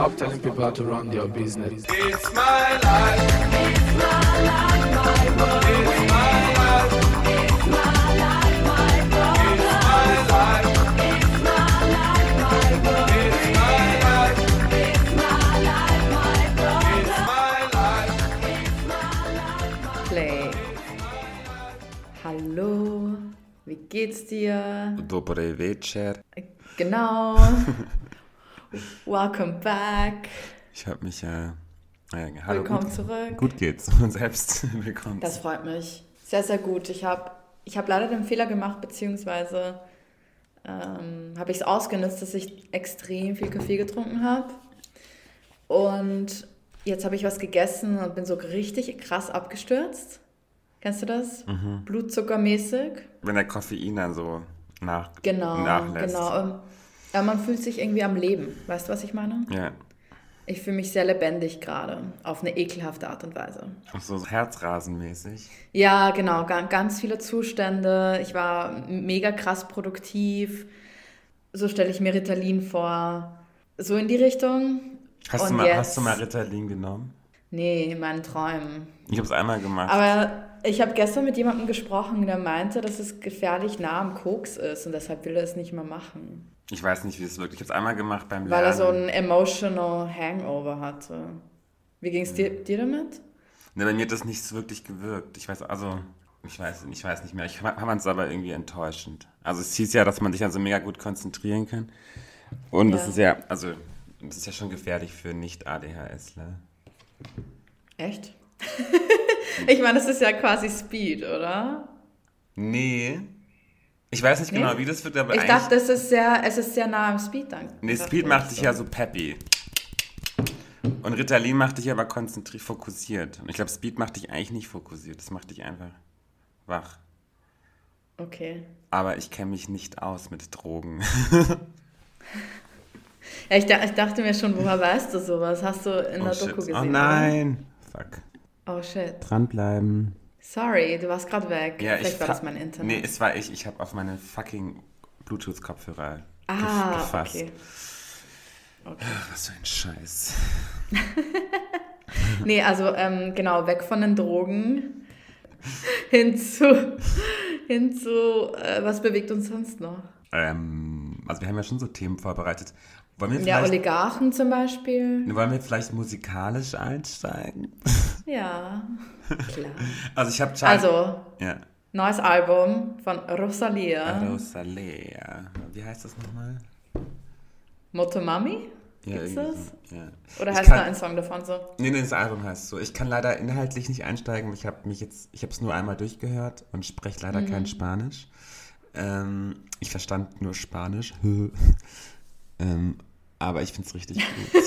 Stop telling people how to run their business. It's my life. It's my life, my world. It's my life. It's my life, my world. It's my life. It's my life, my world. It's my life. It's my life, my world. It's my life. Play. Hallo, wie geht's dir? Dobry večer. Genau. Welcome back. Ich habe mich ja. Äh, hallo, Willkommen gut, zurück. Gut geht's. Und selbst willkommen. Das freut mich. Sehr, sehr gut. Ich habe ich hab leider den Fehler gemacht, beziehungsweise ähm, habe ich es ausgenutzt, dass ich extrem viel Kaffee getrunken habe. Und jetzt habe ich was gegessen und bin so richtig krass abgestürzt. Kennst du das? Mhm. Blutzuckermäßig. Wenn der Koffein dann so nach, Genau, nachlässt. genau. Ähm, Ja, man fühlt sich irgendwie am Leben. Weißt du, was ich meine? Ja. Ich fühle mich sehr lebendig gerade, auf eine ekelhafte Art und Weise. Auch so herzrasenmäßig. Ja, genau, ga- ganz viele Zustände. Ich war mega krass produktiv. So stelle ich mir Ritalin vor. So in die Richtung. Hast, du mal, jetzt- hast du mal Ritalin genommen? Nee, in meinen Träumen. Ich habe es einmal gemacht. Aber ich habe gestern mit jemandem gesprochen, der meinte, dass es gefährlich nah am Koks ist und deshalb will er es nicht mehr machen. Ich weiß nicht, wie es wirkt. Ich habe es einmal gemacht beim Lernen. Weil er so ein emotional Hangover hatte. Wie ging es dir, dir damit? Ne, bei mir hat das nicht so wirklich gewirkt. Ich weiß, also, ich weiß, ich weiß nicht mehr. Ich fand es aber irgendwie enttäuschend. Also es hieß ja, dass man sich also mega gut konzentrieren kann. Und das Ja. ist ja, also, das ist ja schon gefährlich für Nicht-ADHSler. Echt? ich meine, das ist ja quasi Speed, oder? Nee. Ich weiß nicht Nee? genau, wie das wird, aber Ich dachte, es ist sehr, es ist sehr nah am Speed dann. nee, Speed macht dich ja so peppy. Und Ritalin macht dich aber konzentriert, fokussiert. Und ich glaube, Speed macht dich eigentlich nicht fokussiert. Das macht dich einfach wach. Okay. Aber ich kenne mich nicht aus mit Drogen. Ja, ich, ich dachte mir schon, woher weißt du sowas? Hast du in Oh, der shit. Doku gesehen? oh oder? nein. Fuck. Oh shit. Dranbleiben. Sorry, du warst gerade weg. Ja, Vielleicht ich war das mein Internet. Nee, es war ich. Ich habe auf meine fucking Bluetooth-Kopfhörer ah, gefasst. okay. Was für ein Scheiß. Nee, also ähm, genau, weg von den Drogen hin zu, hin zu äh, was bewegt uns sonst noch? Ähm, also wir haben ja schon so Themen vorbereitet. Wollen wir Ja, Oligarchen zum Beispiel. wollen wir vielleicht musikalisch einsteigen? Ja, klar. Also ich habe. Also, Ja. neues Album von Rosalia. Rosalia. Wie heißt das nochmal? Motomami? Ja, Gibt's das? Ja. Oder Ich heißt kann- nur ein Song davon so? Nee, nee, das Album heißt so. Ich kann leider inhaltlich nicht einsteigen. Ich habe mich jetzt, ich habe es nur einmal durchgehört und spreche leider Mhm. kein Spanisch. Ähm, ich verstand nur Spanisch. ähm, aber ich finde es richtig gut.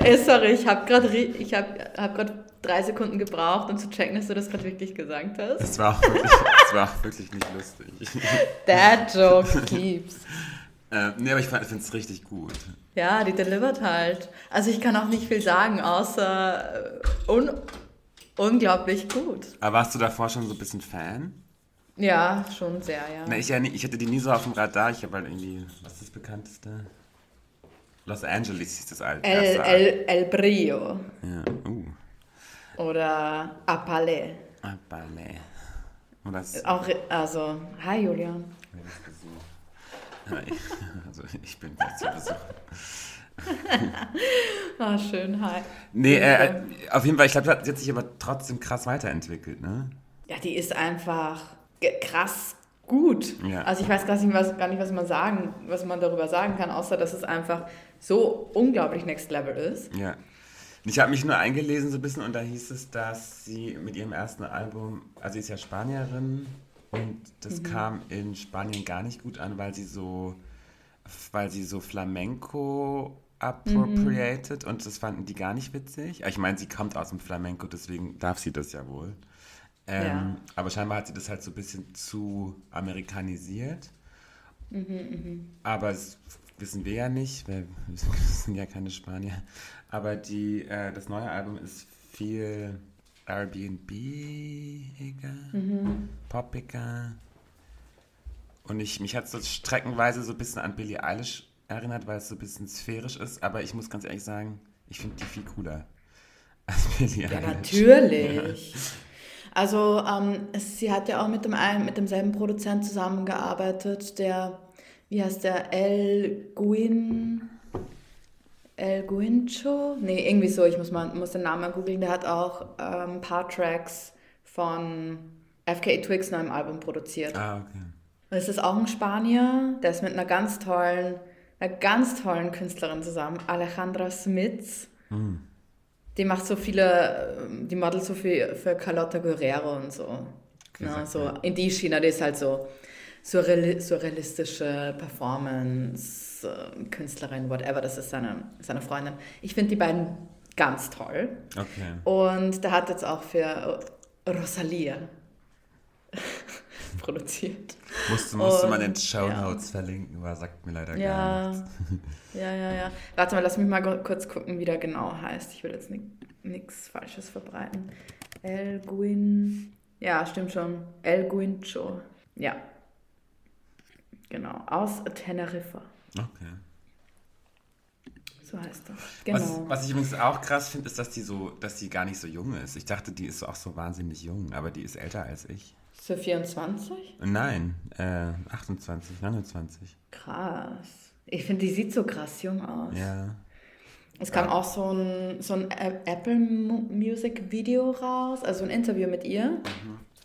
Ey, sorry, ich habe gerade ich hab, hab grad drei Sekunden gebraucht, um zu checken, dass du das gerade wirklich gesagt hast. Es war auch wirklich, es war auch wirklich nicht lustig. That joke keeps. äh, nee, aber ich finde es richtig gut. Ja, die delivered halt. Also ich kann auch nicht viel sagen, außer äh, un unglaublich gut. Aber warst du davor schon so ein bisschen Fan? Ja, schon sehr, ja. Na, ich, ja ich hatte die nie so auf dem Radar. Ich habe halt irgendwie, was ist das bekannteste? Los Angeles hieß das alte. El, erste El, El Brio Ja, uh. oder Apale. Ballet. Und das, Auch, also, hi Julian. Hi. Also ich bin da zu Besuch. Ah, schön, hi. Nee, äh, auf jeden Fall, ich glaube, sie hat sich aber trotzdem krass weiterentwickelt, ne? Ja, die ist einfach krass gut. Ja. Also ich weiß gar nicht, was, gar nicht, was man sagen, was man darüber sagen kann, außer dass es einfach so unglaublich Next Level ist. Ja. Ich habe mich nur eingelesen so ein bisschen und da hieß es, dass sie mit ihrem ersten Album, also sie ist ja Spanierin und das kam in Spanien gar nicht gut an, weil sie so, weil sie so Flamenco appropriated und das fanden die gar nicht witzig. Ich meine, sie kommt aus dem Flamenco, deswegen darf sie das ja wohl. Ähm, Ja. Aber scheinbar hat sie das halt so ein bisschen zu amerikanisiert. Aber das wissen wir ja nicht, weil wir sind ja keine Spanier. Aber die, äh, das neue Album ist viel Airbnb-iger, poppiger. Und ich, mich hat so streckenweise so ein bisschen an Billie Eilish erinnert, weil es so ein bisschen sphärisch ist. Aber ich muss ganz ehrlich sagen, ich finde die viel cooler als Billie Ja, Eilish. natürlich. Also ähm, es, sie hat ja auch mit, dem, einen- mit demselben Produzent zusammengearbeitet, der, wie heißt der, El Guin, El Guincho? Nee, irgendwie so, ich muss, mal, muss den Namen mal googeln. Der hat auch ähm, ein paar Tracks von FKA Twigs neuem Album produziert. Ah, okay. Und es ist auch ein Spanier, der ist mit einer ganz tollen, einer ganz tollen Künstlerin zusammen, Alejandra Smits. Die macht so viele, ähm, die modelt so viel für Carlotta Guerrero und so. Sagt so in die China, die ist halt so surreali surrealistische Performance, äh, Künstlerin, whatever, das ist seine, seine Freundin. Ich finde die beiden ganz toll. Okay. Und der hat jetzt auch für Rosalia produziert. Musste, musste man Und, in den Show ja. Notes verlinken, aber sagt mir leider gar Ja, nichts. ja, ja, ja. Warte mal, lass mich mal kurz gucken, wie der genau heißt. Ich will jetzt nichts Falsches verbreiten. El Guin. Ja, stimmt schon. El Guincho. Ja. Genau. Aus Teneriffa. Okay. So heißt er. Genau. Was, was ich übrigens auch krass finde, ist, dass die so, dass die gar nicht so jung ist. Ich dachte, die ist auch so wahnsinnig jung, aber die ist älter als ich. Er 24? Nein, äh, 28, 29. Krass. Ich finde, die sieht so krass jung aus. Ja. Es kam auch so ein, so ein Apple Mu- Music Video raus, also ein Interview mit ihr.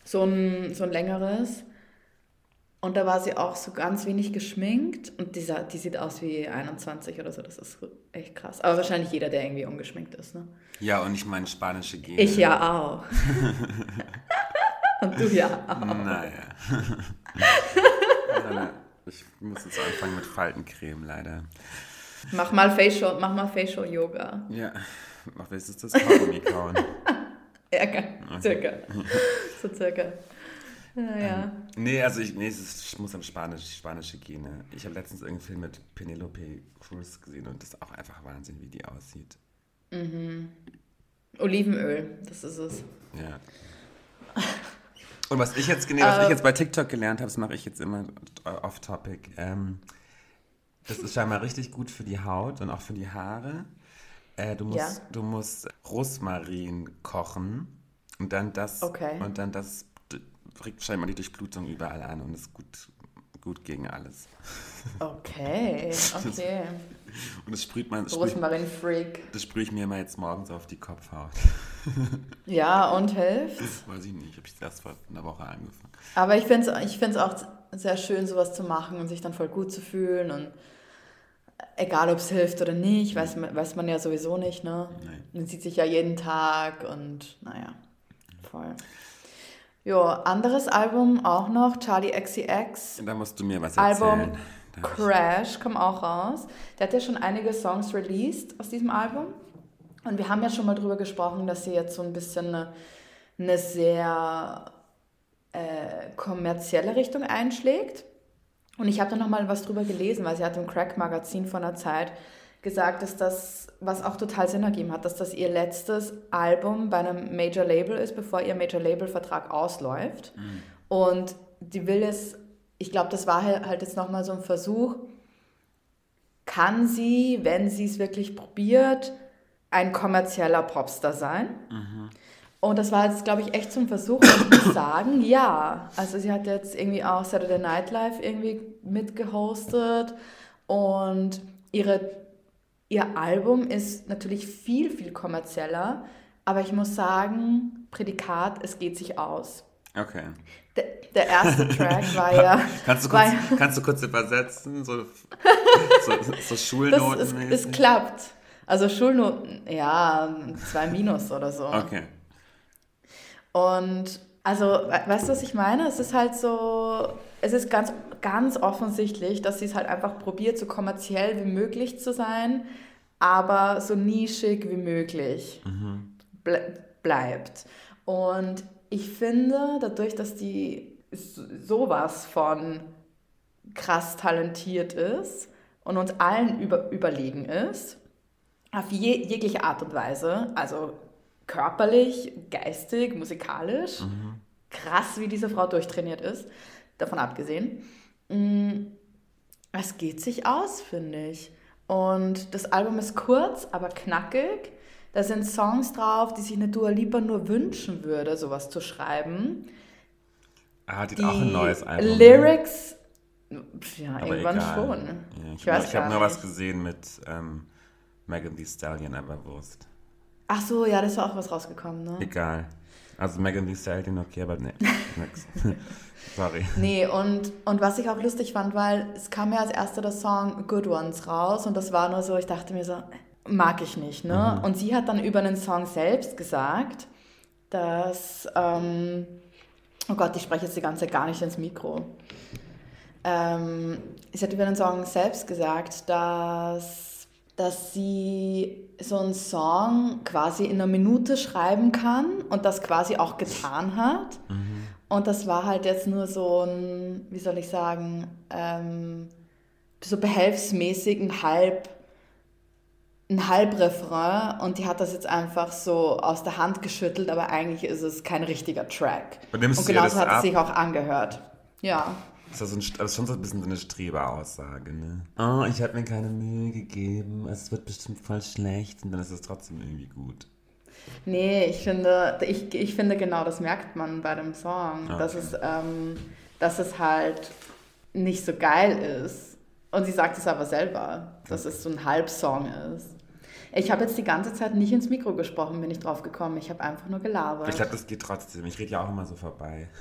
So, ein, so ein längeres. Und da war sie auch so ganz wenig geschminkt. Und dieser, die sieht aus wie 21 oder so. Das ist echt krass. Aber wahrscheinlich jeder, der irgendwie ungeschminkt ist. Ne? Ja, und ich meine spanische Gene. Ich ja auch. Und du ja auch. Naja. Ja, ich muss jetzt anfangen mit Faltencreme, leider. Mach mal Facial, mach mal Facial Yoga. Ja. Ach, willst du das Kaugummi kauen? Ja, circa. So circa. Ja, ja. Nee, also ich, nee, ich muss am Spanisch, spanische Gene. Ich habe letztens irgendeinen Film mit Penelope Cruz gesehen und das ist auch einfach Wahnsinn, wie die aussieht. Olivenöl, das ist es. Ja. Und was ich jetzt, nee, was ich jetzt bei TikTok gelernt habe, das mache ich jetzt immer off-topic. Ähm, das ist scheinbar richtig gut für die Haut und auch für die Haare. Äh, du, musst, Ja. du musst Rosmarin kochen und dann das Okay. und dann das regt scheinbar die Durchblutung überall an und ist gut, gut gegen alles. Okay, okay. Und das sprüht man, Rosmarin-Freak. das sprühe ich mir immer jetzt morgens auf die Kopfhaut. Ja, und hilft. Weiß ich nicht, habe ich erst vor einer Woche angefangen. Aber ich finde es ich find's auch sehr schön, sowas zu machen und sich dann voll gut zu fühlen. Und egal, ob es hilft oder nicht, weiß man, weiß man ja sowieso nicht. Ne? Nein. Man sieht sich ja jeden Tag und naja, voll. Jo, anderes Album auch noch, Charlie XCX. Da musst du mir was Album erzählen. Ich- Crash kam auch raus. Der hat ja schon einige Songs released aus diesem Album. Und wir haben ja schon mal drüber gesprochen, dass sie jetzt so ein bisschen eine, eine sehr äh, kommerzielle Richtung einschlägt. Und ich habe da noch mal was drüber gelesen, weil sie hat im Crack-Magazin vor einer Zeit gesagt, dass das, was auch total Sinn ergeben hat, dass das ihr letztes Album bei einem Major-Label ist, bevor ihr Major-Label-Vertrag ausläuft. Und die will es, ich glaube, das war halt jetzt nochmal so ein Versuch, kann sie, wenn sie es wirklich probiert, ein kommerzieller Popstar sein? Und das war jetzt, glaube ich, echt zum Versuch. Und ich muss sagen, ja. Also sie hat jetzt irgendwie auch Saturday Night Live irgendwie mitgehostet. Und ihre, ihr Album ist natürlich viel, viel kommerzieller. Aber ich muss sagen, Prädikat, es geht sich aus. Okay. Der, der erste Track war ja... Kannst du kurz, kannst du kurz übersetzen? So, so, so das, es, Schulnoten? es klappt. Also Schulnoten, ja, zwei Minus oder so. Okay. Und also, we- weißt du, was ich meine? Es ist halt so, es ist ganz, ganz offensichtlich, dass sie es halt einfach probiert, so kommerziell wie möglich zu sein, aber so nischig wie möglich ble bleibt. Und ich finde, dadurch, dass die so- sowas von krass talentiert ist und uns allen über, überlegen ist, auf je, jegliche Art und Weise, also körperlich, geistig, musikalisch, krass, wie diese Frau durchtrainiert ist, davon abgesehen, Es geht sich aus, finde ich. Und das Album ist kurz, aber knackig. Da sind Songs drauf, die sich eine Dua Lipa nur wünschen würde, sowas zu schreiben. Ah, die, Die hat auch ein neues Album. ne? Lyrics, ja, Aber irgendwann egal. schon. Ja, ich ich weiß ich habe nur was gesehen mit ähm, Megan Thee Stallion, aber Wurst. Ach so, ja, da ist ja auch was rausgekommen, ne? Egal. Also Megan Thee Stallion, okay, aber nee, nix. Sorry. Nee, und, und was ich auch lustig fand, weil es kam ja als erster der Song Good Ones raus und das war nur so, ich dachte mir so, mag ich nicht, ne? Und sie hat dann über den Song selbst gesagt, dass, ähm, oh Gott, ich spreche jetzt die ganze Zeit gar nicht ins Mikro. Ähm, sie hat über den Song selbst gesagt, dass, dass sie so einen Song quasi in einer Minute schreiben kann und das quasi auch getan hat. Und das war halt jetzt nur so ein, wie soll ich sagen, ähm, so behelfsmäßig ein Halb, ein Halbrefrain und die hat das jetzt einfach so aus der Hand geschüttelt, aber eigentlich ist es kein richtiger Track. Und und genauso das hat es ab? sich auch angehört. Ja. Das ist, so ein, das ist schon so ein bisschen so eine Streberaussage, ne? Oh, ich habe mir keine Mühe gegeben, es wird bestimmt voll schlecht und dann ist es trotzdem irgendwie gut. Nee, ich finde, ich, ich finde genau, das merkt man bei dem Song, Ah, dass, okay. es, ähm, dass es halt nicht so geil ist. Und sie sagt es aber selber, dass es so ein Halbsong ist. Ich habe jetzt die ganze Zeit nicht ins Mikro gesprochen, bin ich drauf gekommen. Ich habe einfach nur gelabert. Ich glaube, das geht trotzdem. Ich rede ja auch immer so vorbei.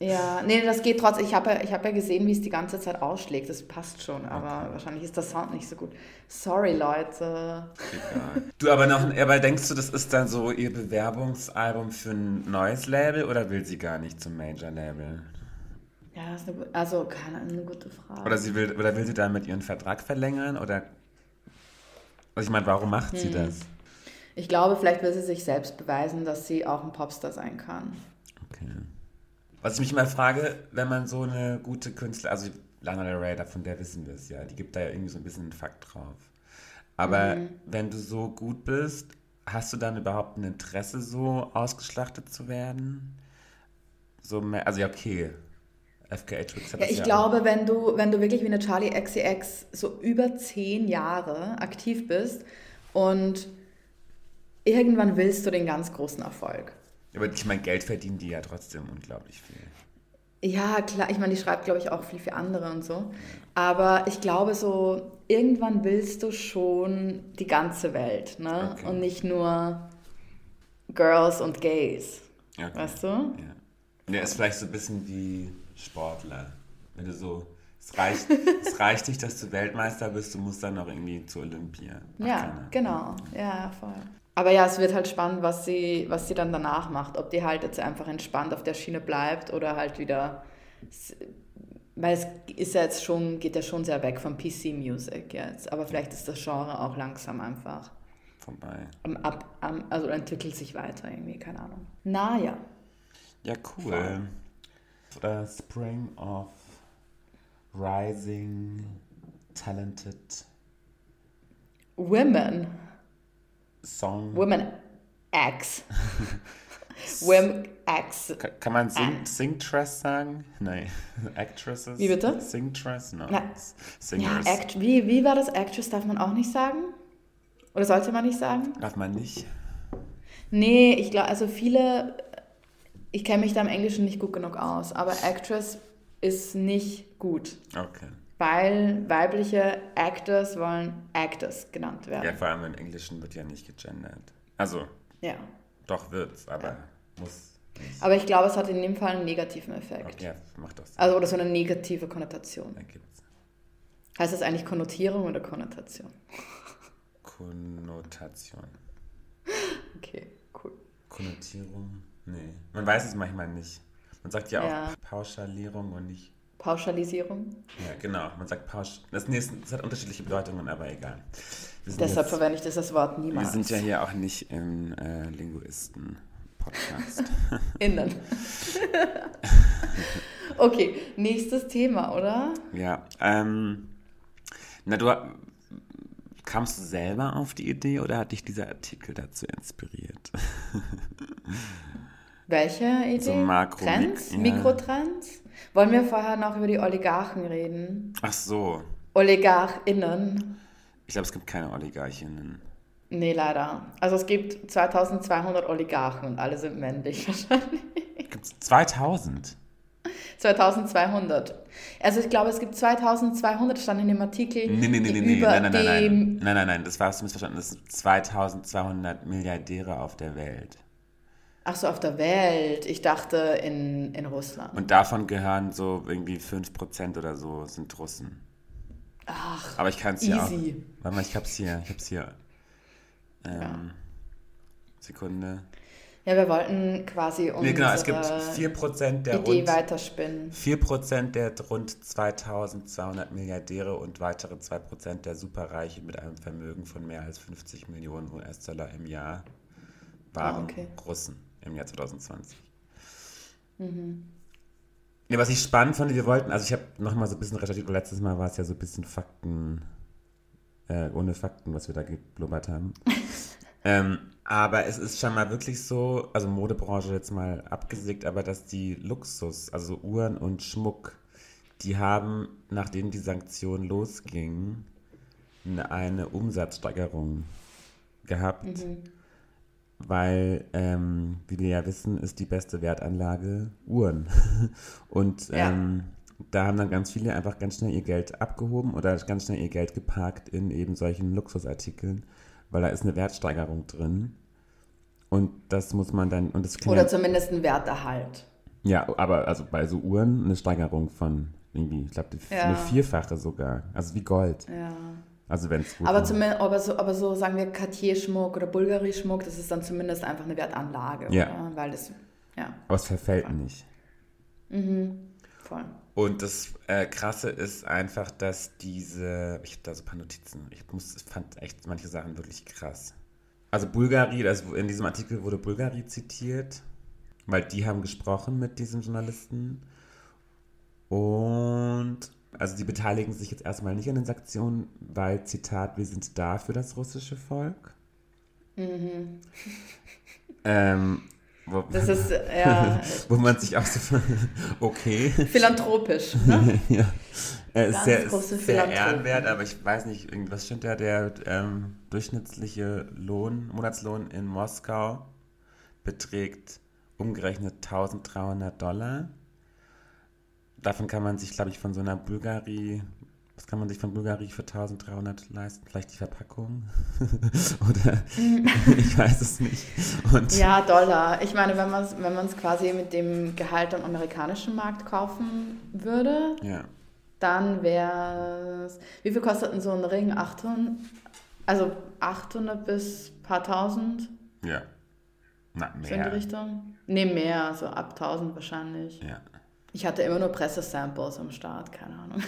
Ja, nee, das geht trotzdem. Ich habe ja, ich hab ja gesehen, wie es die ganze Zeit ausschlägt. Das passt schon, aber wahrscheinlich ist der Sound nicht so gut. Sorry, Leute. Egal. Du, aber noch, aber denkst du, das ist dann so ihr Bewerbungsalbum für ein neues Label oder will sie gar nicht zum Major-Label? Ja, das ist eine, also keine eine gute Frage. Oder, sie will, oder will sie damit ihren Vertrag verlängern? Oder. Also ich meine, warum macht Hm. sie das? Ich glaube, vielleicht will sie sich selbst beweisen, dass sie auch ein Popstar sein kann. Okay. Was ich mich immer frage, wenn man so eine gute Künstler, also Lana Del Rey, von der wissen wir es ja, die gibt da ja irgendwie so ein bisschen einen Fakt drauf. Aber wenn du so gut bist, hast du dann überhaupt ein Interesse, so ausgeschlachtet zu werden? So mehr, also ja, okay. Twix hat Ja, ich ja glaube, wenn du, wenn du wirklich wie eine Charlie XCX so über zehn Jahre aktiv bist und irgendwann willst du den ganz großen Erfolg. Aber ich meine, Geld verdienen die ja trotzdem unglaublich viel. Ja, klar, ich meine, die schreibt, glaube ich, auch viel für andere und so. Aber ich glaube, so irgendwann willst du schon die ganze Welt, ne? Okay. Und nicht nur Girls und Gays. Okay. Weißt du? Ja. Der ist vielleicht so ein bisschen wie Sportler. Wenn du so, es reicht, es reicht nicht, dass du Weltmeister bist, du musst dann noch irgendwie zu Olympia. Ach, Ja, keine. genau. Ja, voll. Aber ja, es wird halt spannend, was sie, was sie dann danach macht. Ob die halt jetzt einfach entspannt auf der Schiene bleibt oder halt wieder. Weil es ist ja jetzt schon, geht ja schon sehr weg vom PC-Music jetzt. Aber vielleicht ist das Genre auch langsam einfach Vorbei. am Ab, am, also entwickelt sich weiter irgendwie, keine Ahnung. Naja. Ja, cool. Uh, Spring of Rising Talented Women. Song. Women X. Women X. Ka- Kann man Sing Singtress sagen? Nein. Actresses? Wie bitte? Singtress? No. Na, Ja, Singers. Act, wie, wie war das? Actress darf man auch nicht sagen? Oder sollte man nicht sagen? Darf man nicht? Nee, ich glaube, also viele, ich kenne mich da im Englischen nicht gut genug aus, aber Actress ist nicht gut, Okay. weil weibliche Actors wollen Actors genannt Ja, werden. vor allem im Englischen wird ja nicht gegendert. Also, Ja. doch wird's, aber muss nicht. Aber ich glaube, es hat in dem Fall einen negativen Effekt. Okay, ja, macht doch Sinn. Also, oder so eine negative Konnotation. Ergibt's. Heißt das eigentlich Konnotierung oder Konnotation? Konnotation. Okay, cool. Konnotierung? Nee. Man weiß es manchmal nicht. Man sagt ja auch Ja. Pauschalierung und nicht. Pauschalisierung? Ja, genau. Man sagt Pausch. Das, nee, das hat unterschiedliche Bedeutungen, aber egal. Wir Deshalb jetzt, verwende ich das Wort wir niemals. sind ja hier auch nicht im äh, Linguisten-Podcast. Innen. okay, nächstes Thema, oder? ja. Ähm, na, du kamst du selber auf die Idee oder hat dich dieser Artikel dazu inspiriert? Welche Idee? So Makro- Trends? ja. Mikrotrends? Wollen wir vorher noch über die Oligarchen reden? Ach so. OligarchInnen? Ich glaube, es gibt keine Oligarchinnen. Nee, leider. Also es gibt 2200 Oligarchen und alle sind männlich wahrscheinlich. Gibt es 2000? 2200. Also ich glaube, es gibt 2200, stand in dem Artikel. Nee, nee, nee, nee, nee. Nein, nein, nein, nein. Nein, nein, nein, das warst du missverstanden. Das sind 2200 Milliardäre auf der Welt. Ach so, auf der Welt. Ich dachte in, in Russland. Und davon gehören so irgendwie 5% oder so sind Russen. Ach, Aber ich kann es hier auch. Warte mal, ich hab's hier. Ich hab's hier. Ähm, Ja. Sekunde. Ja, wir wollten quasi unsere Nee, genau, es gibt 4% der Idee rund, weiterspinnen. 4% der rund 2200 Milliardäre und weitere 2% der Superreiche mit einem Vermögen von mehr als 50 Millionen US-Dollar im Jahr waren Ah, okay. Russen im Jahr 2020. Nee, was ich spannend fand, wir wollten, also ich habe nochmal so ein bisschen recherchiert, weil letztes Mal war es ja so ein bisschen Fakten, äh, ohne Fakten, was wir da geblubbert haben. ähm, aber es ist schon mal wirklich so, also Modebranche jetzt mal abgesägt, aber dass die Luxus, also Uhren und Schmuck, die haben, nachdem die Sanktion losging, eine- eine Umsatzsteigerung gehabt, weil, ähm, wie wir ja wissen, ist die beste Wertanlage Uhren. Und Ja. ähm, da haben dann ganz viele einfach ganz schnell ihr Geld abgehoben oder ganz schnell ihr Geld geparkt in eben solchen Luxusartikeln, weil da ist eine Wertsteigerung drin. Und das muss man dann, und das Oder zumindest ein Werterhalt. ja, aber also bei so Uhren eine Steigerung von irgendwie, ich glaube, Ja. eine vierfache sogar. Also wie Gold. Ja. Also wenn es gut Aber, zumindest, aber, so, aber so sagen wir Cartier-Schmuck oder Bulgari-Schmuck, das ist dann zumindest einfach eine Wertanlage, Ja. oder? Weil das, ja, Aber es verfällt nicht. voll. Und das äh, Krasse ist einfach, dass diese, ich habe da so ein paar Notizen, ich muss, ich fand echt manche Sachen wirklich krass. Also Bulgari, also in diesem Artikel wurde Bulgari zitiert, weil die haben gesprochen mit diesem Journalisten. Und also die beteiligen sich jetzt erstmal nicht an den Sanktionen, weil, Zitat, wir sind da für das russische Volk. Ähm, wo, Das ist, ja, wo man sich auch so, okay. philanthropisch, ne? ja. Äh, ist Ganz sehr, große sehr ehrenwert, aber ich weiß nicht, irgendwas stimmt da, der ähm, durchschnittliche Lohn, Monatslohn in Moskau beträgt umgerechnet 1300 Dollar. Davon kann man sich, glaube ich, von so einer Bulgari, was kann man sich von Bulgari für 1300 leisten? Vielleicht die Verpackung? Oder ich weiß es nicht. Und Ja, Dollar. Ich meine, wenn man es wenn man's quasi mit dem Gehalt am amerikanischen Markt kaufen würde, ja. dann wäre es. Wie viel kostet denn so ein Ring? 800? Also 800 bis paar tausend? ja. Na, So in die mehr. Richtung? Nee, mehr, so ab 1000 wahrscheinlich. Ja. Ich hatte immer nur Pressesamples am Start, keine Ahnung.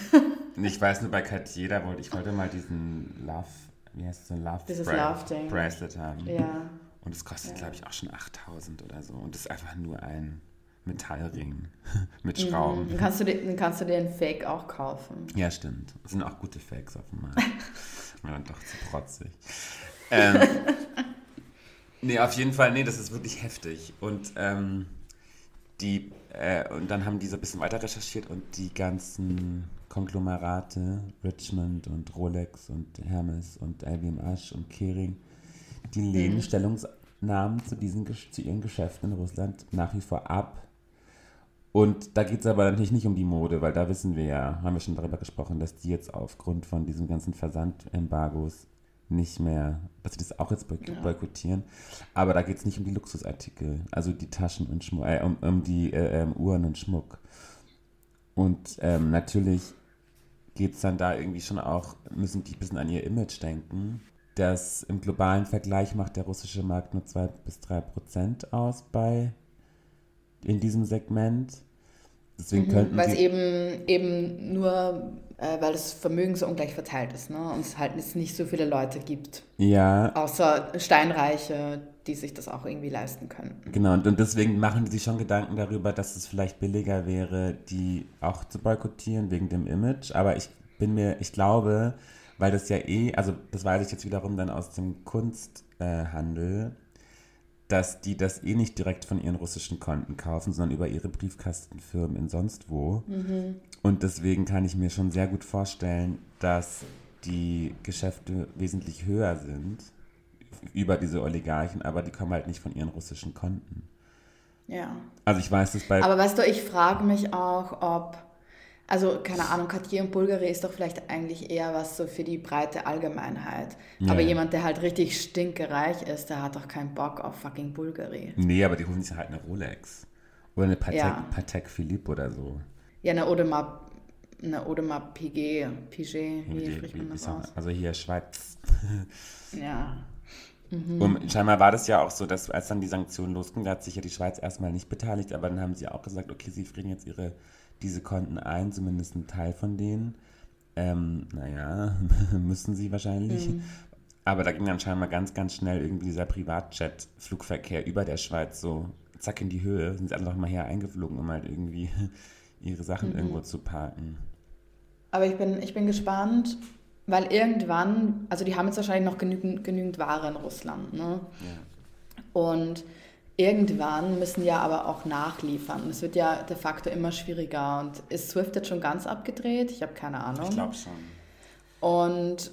Ich weiß nur bei Cartier, da wollte ich wollte mal diesen Love, wie heißt es, so ein Love, Dieses Bra- Love-Ding. Bracelet haben. Ja. Und es kostet, Ja. glaube ich, auch schon 8000 oder so. Und das ist einfach nur ein Metallring mit Schrauben. Dann kannst, du dir, dann kannst du einen Fake auch kaufen. Ja, stimmt. Es sind auch gute Fakes auf dem Markt. War dann doch zu protzig. Ähm, nee, auf jeden Fall, nee, das ist wirklich heftig. Und ähm, die, äh, und dann haben die so ein bisschen weiter recherchiert und die ganzen Konglomerate, Richmond und Rolex und Hermes und LVMH und Kering, die lehnen Stellungsnahmen zu, diesen, zu ihren Geschäften in Russland nach wie vor ab. Und da geht es aber natürlich nicht um die Mode, weil da wissen wir ja, haben wir schon darüber gesprochen, dass die jetzt aufgrund von diesen ganzen Versandembargos nicht mehr, dass sie das auch jetzt boyk Ja. boykottieren. Aber da geht es nicht um die Luxusartikel, also die Taschen und Schmuck, äh, um, um die äh, ähm, Uhren und Schmuck. Und ähm, natürlich geht es dann da irgendwie schon auch, müssen die ein bisschen an ihr Image denken. dass im globalen Vergleich macht der russische Markt nur 2 bis 3 Prozent aus bei in diesem Segment. Deswegen könnten Weil es eben, eben nur, äh, weil das Vermögen so ungleich verteilt ist, ne? Und es halt nicht so viele Leute gibt, ja, außer Steinreiche, die sich das auch irgendwie leisten können. Genau, und, und deswegen machen die sich schon Gedanken darüber, dass es vielleicht billiger wäre, die auch zu boykottieren wegen dem Image. Aber ich bin mir, ich glaube, weil das ja eh, also das weiß ich jetzt wiederum dann aus dem Kunsthandel, dass die das eh nicht direkt von ihren russischen Konten kaufen, sondern über ihre Briefkastenfirmen in sonst wo. Und deswegen kann ich mir schon sehr gut vorstellen, dass die Geschäfte wesentlich höher sind über diese Oligarchen, aber die kommen halt nicht von ihren russischen Konten. Ja. Also ich weiß das bei Aber weißt du, ich frage mich auch, ob, also keine Ahnung, Cartier und Bulgari ist doch vielleicht eigentlich eher was so für die breite Allgemeinheit. Ja, Aber ja. jemand, der halt richtig stinkereich ist, der hat doch keinen Bock auf fucking Bulgari. Nee, aber die holen sich halt eine Rolex. Oder eine Patek, Ja. Patek Philippe oder so. Ja, eine Audemars, eine Audemars Piguet, Piguet, wie spricht man das aus? Also hier Schweiz. Ja. Um, scheinbar war das ja auch so, dass als dann die Sanktionen losgingen, da hat sich ja die Schweiz erstmal nicht beteiligt, aber dann haben sie auch gesagt, okay, sie frieren jetzt ihre, diese Konten ein, zumindest ein Teil von denen. Ähm, naja, müssen sie wahrscheinlich. Aber da ging dann scheinbar ganz, ganz schnell irgendwie dieser Privatjet-Flugverkehr über der Schweiz so zack in die Höhe. Sind sie alle noch mal hier eingeflogen, um halt irgendwie ihre Sachen irgendwo zu parken. Aber ich bin, ich bin gespannt, weil irgendwann, also die haben jetzt wahrscheinlich noch genügend, genügend Ware in Russland, ne? Ja. Und irgendwann müssen ja aber auch nachliefern. Und es wird ja de facto immer schwieriger. Und ist Swift jetzt schon ganz abgedreht? Ich habe keine Ahnung. Ich glaube schon. Und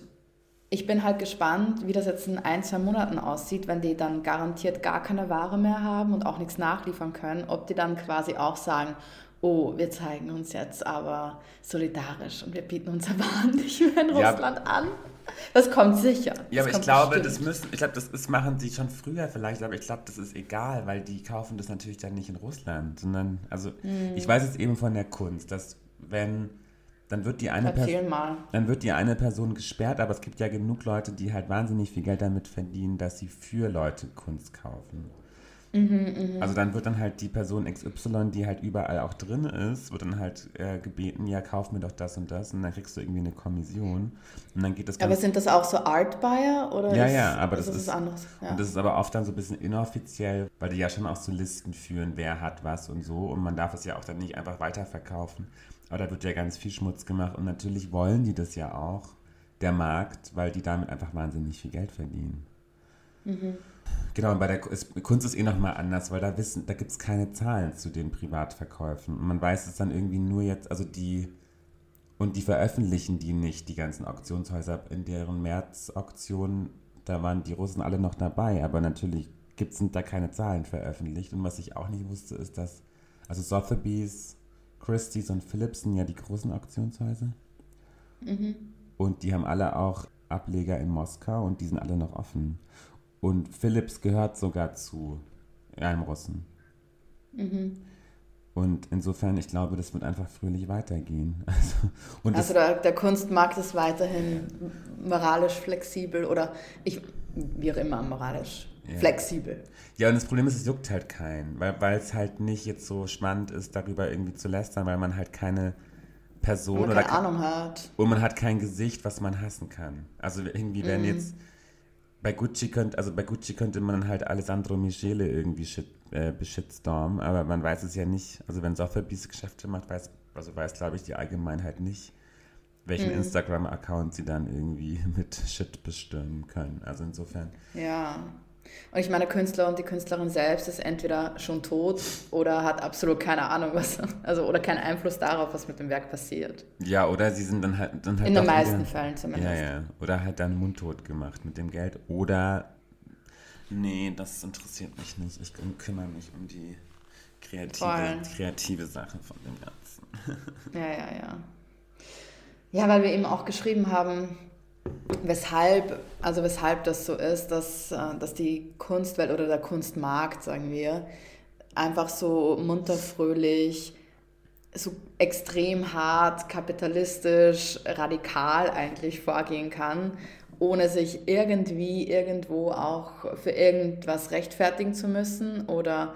ich bin halt gespannt, wie das jetzt in ein, zwei Monaten aussieht, wenn die dann garantiert gar keine Ware mehr haben und auch nichts nachliefern können, ob die dann quasi auch sagen, oh, wir zeigen uns jetzt aber solidarisch und wir bieten unser Waren nicht mehr in Ja. Russland an. Das kommt sicher. Ja, aber Das ich glaube, bestimmt. das müssen, ich glaube, das ist, machen sie schon früher vielleicht, aber ich glaube, das ist egal, weil die kaufen das natürlich dann nicht in Russland, sondern, also, Hm. ich weiß jetzt eben von der Kunst, dass wenn, dann wird die eine Person, dann wird die eine Person gesperrt, aber es gibt ja genug Leute, die halt wahnsinnig viel Geld damit verdienen, dass sie für Leute Kunst kaufen. Mhm, Also dann wird dann halt die Person XY, die halt überall auch drin ist, wird dann halt äh, gebeten, ja, kauf mir doch das und das und dann kriegst du irgendwie eine Kommission und dann geht das Aber sind das auch so Art Buyer oder Ja, ist, ja, aber das ist ist- anderes? Ja. Und das ist aber oft dann so ein bisschen inoffiziell, weil die ja schon auch so Listen führen, wer hat was und so. Und man darf es ja auch dann nicht einfach weiterverkaufen. Aber da wird ja ganz viel Schmutz gemacht. Und natürlich wollen die das ja auch, der Markt, weil die damit einfach wahnsinnig viel Geld verdienen. Genau, und bei der Kunst ist eh nochmal anders, weil da wissen, da gibt es keine Zahlen zu den Privatverkäufen. Und man weiß es dann irgendwie nur jetzt, also die, und die veröffentlichen die nicht, die ganzen Auktionshäuser, in deren März-Auktionen, da waren die Russen alle noch dabei, aber natürlich gibt es da keine Zahlen veröffentlicht. Und was ich auch nicht wusste, ist, dass, also Sotheby's, Christie's und Philips sind ja die großen Auktionshäuser. Und die haben alle auch Ableger in Moskau und die sind alle noch offen. Und Philips gehört sogar zu einem Russen. Und insofern, ich glaube, das wird einfach fröhlich weitergehen. Also, und Also der, der Kunstmarkt ist weiterhin moralisch flexibel oder ich, wie auch immer moralisch Ja. flexibel. ja, und das Problem ist, es juckt halt keinen, weil, weil es halt nicht jetzt so spannend ist, darüber irgendwie zu lästern, weil man halt keine Person man oder keine Ahnung hat. Und man hat kein Gesicht, was man hassen kann. Also irgendwie, wenn jetzt bei Gucci könnte, also bei Gucci könnte man halt Alessandro Michele irgendwie shit, äh, beschitstormen, aber man weiß es ja nicht. Also wenn Sotheby's Geschäfte macht, weiß, also weiß glaube ich die Allgemeinheit nicht, welchen Instagram-Account sie dann irgendwie mit Shit bestürmen können. Also insofern, Ja. Und ich meine, der Künstler und die Künstlerin selbst ist entweder schon tot oder hat absolut keine Ahnung, was, also oder keinen Einfluss darauf, was mit dem Werk passiert. ja, oder sie sind dann halt dann halt In den meisten wieder- Fällen zumindest. Ja, ja. Oder halt dann mundtot gemacht mit dem Geld. Oder. Nee, das interessiert mich nicht. Ich kümmere mich um die kreative, kreative Sache von dem Ganzen. Ja, ja, ja. Ja, weil wir eben auch geschrieben haben, weshalb, also weshalb das so ist, dass, äh, dass die Kunstwelt oder der Kunstmarkt, sagen wir, einfach so munter fröhlich, so extrem hart, kapitalistisch, radikal eigentlich vorgehen kann, ohne sich irgendwie irgendwo auch für irgendwas rechtfertigen zu müssen oder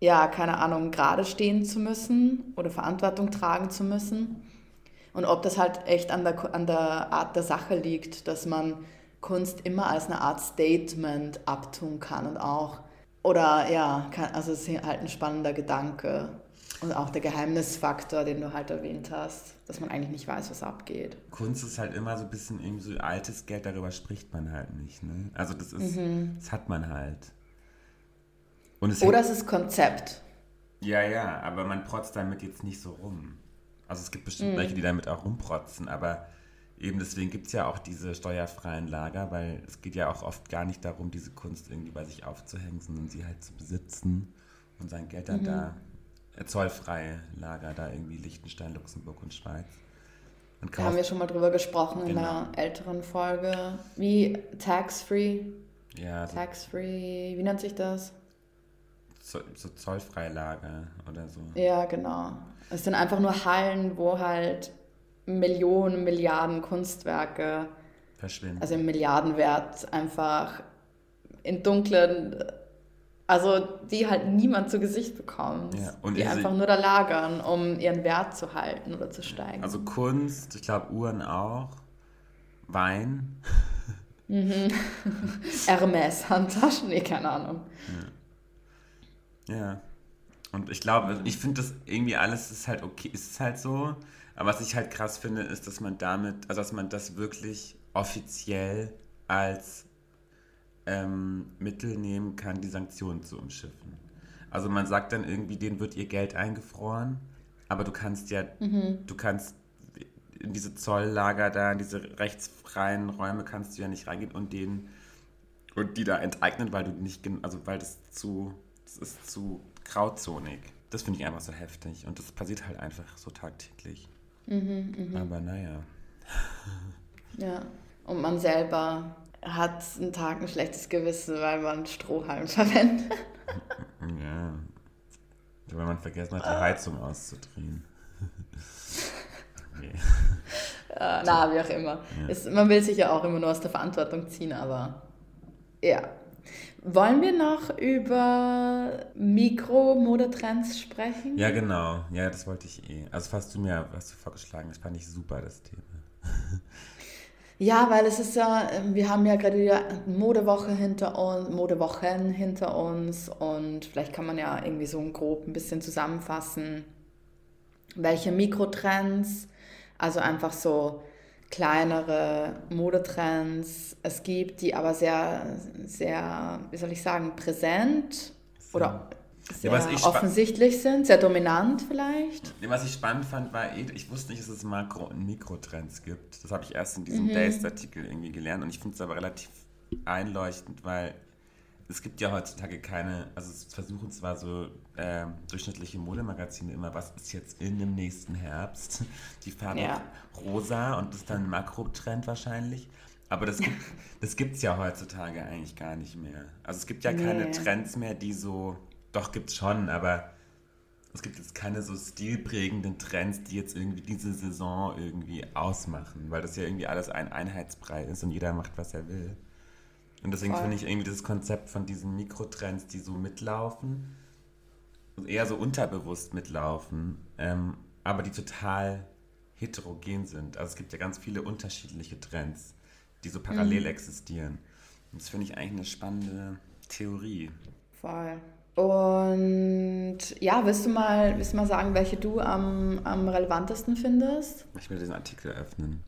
ja, keine Ahnung, gerade stehen zu müssen oder Verantwortung tragen zu müssen. Und ob das halt echt an der, an der Art der Sache liegt, dass man Kunst immer als eine Art Statement abtun kann und auch, oder ja, kann, also es ist halt ein spannender Gedanke. Und auch der Geheimnisfaktor, den du halt erwähnt hast, dass man eigentlich nicht weiß, was abgeht. Kunst ist halt immer so ein bisschen irgendwie so altes Geld, darüber spricht man halt nicht. Ne? Also das ist, das hat man halt. Und es Oder es ist Konzept. Ja, ja, aber man protzt damit jetzt nicht so rum. Also es gibt Mhm. bestimmt welche, die damit auch rumprotzen, aber eben deswegen gibt es ja auch diese steuerfreien Lager, weil es geht ja auch oft gar nicht darum, diese Kunst irgendwie bei sich aufzuhängen, sondern sie halt zu besitzen und sein Geld Mhm. dann da, äh, zollfreie Lager, da irgendwie Liechtenstein, Luxemburg und Schweiz. Und Da haben wir schon mal drüber gesprochen in Genau. einer älteren Folge. Wie tax-free, ja, so, tax-free, wie nennt sich das? zo- so zollfreie Lager oder so. Ja, genau. Es sind einfach nur Hallen, wo halt Millionen, Milliarden Kunstwerke, Verschwinden. also im Milliardenwert, einfach in dunklen, also die halt niemand zu Gesicht bekommt. Ja, die diese- einfach nur da lagern, um ihren Wert zu halten oder zu steigen. also Kunst, ich glaube Uhren auch, Wein. Hermes, Handtaschen, nee, keine Ahnung. Ja. Und ich glaube, ich finde das irgendwie alles ist halt okay, ist halt so. Aber was ich halt krass finde, ist, dass man damit, also dass man das wirklich offiziell als ähm, Mittel nehmen kann, die Sanktionen zu umschiffen. Also man sagt dann irgendwie, denen wird ihr Geld eingefroren, aber du kannst ja, du kannst in diese Zolllager da, in diese rechtsfreien Räume kannst du ja nicht reingehen und denen und die da enteignen, weil du nicht, also weil das zu, das ist zu grauzonig. Das finde ich einfach so heftig und das passiert halt einfach so tagtäglich. Aber naja. Ja. Und man selber hat einen Tag ein schlechtes Gewissen, weil man Strohhalm verwendet. Ja. Wenn man vergessen hat, die Heizung auszudrehen. nee. Äh, na, wie auch immer. Es, man will sich ja auch immer nur aus der Verantwortung ziehen, aber ja. Wollen wir noch über Mikromodetrends sprechen? Ja, genau. Ja, das wollte ich eh. Also, hast du mir hast du vorgeschlagen, das fand ich super, das Thema. Ja, weil es ist ja, ähm, wir haben ja gerade wieder Modewoche hinter uns, Modewochen hinter uns und vielleicht kann man ja irgendwie so grob ein bisschen zusammenfassen, welche Mikrotrends, also einfach so kleinere Modetrends es gibt, die aber sehr, sehr, wie soll ich sagen, präsent oder sehr spa- offensichtlich sind, sehr dominant vielleicht. Nee, Was ich spannend fand, war eh, ich wusste nicht, dass es Makro- und Mikrotrends gibt. Das habe ich erst in Mhm. diesem Days-Artikel irgendwie gelernt und ich finde es aber relativ einleuchtend, weil es gibt ja heutzutage keine, also es versuchen zwar so ähm, durchschnittliche Modemagazine immer, was ist jetzt in dem nächsten Herbst? Die Farbe Ja. rosa und das ist dann ein Makrotrend wahrscheinlich. Aber das gibt das gibt's ja heutzutage eigentlich gar nicht mehr. Also es gibt ja keine Nee. Trends mehr, die so, doch gibt's schon, aber es gibt jetzt keine so stilprägenden Trends, die jetzt irgendwie diese Saison irgendwie ausmachen, weil das ja irgendwie alles ein Einheitsbrei ist und jeder macht, was er will. Und deswegen finde ich irgendwie das Konzept von diesen Mikrotrends, die so mitlaufen, eher so unterbewusst mitlaufen, ähm, aber die total heterogen sind. Also es gibt ja ganz viele unterschiedliche Trends, die so parallel existieren. Und das finde ich eigentlich eine spannende Theorie. Voll. Und ja, willst du mal, willst du mal sagen, welche du am, am relevantesten findest? Ich will diesen Artikel öffnen.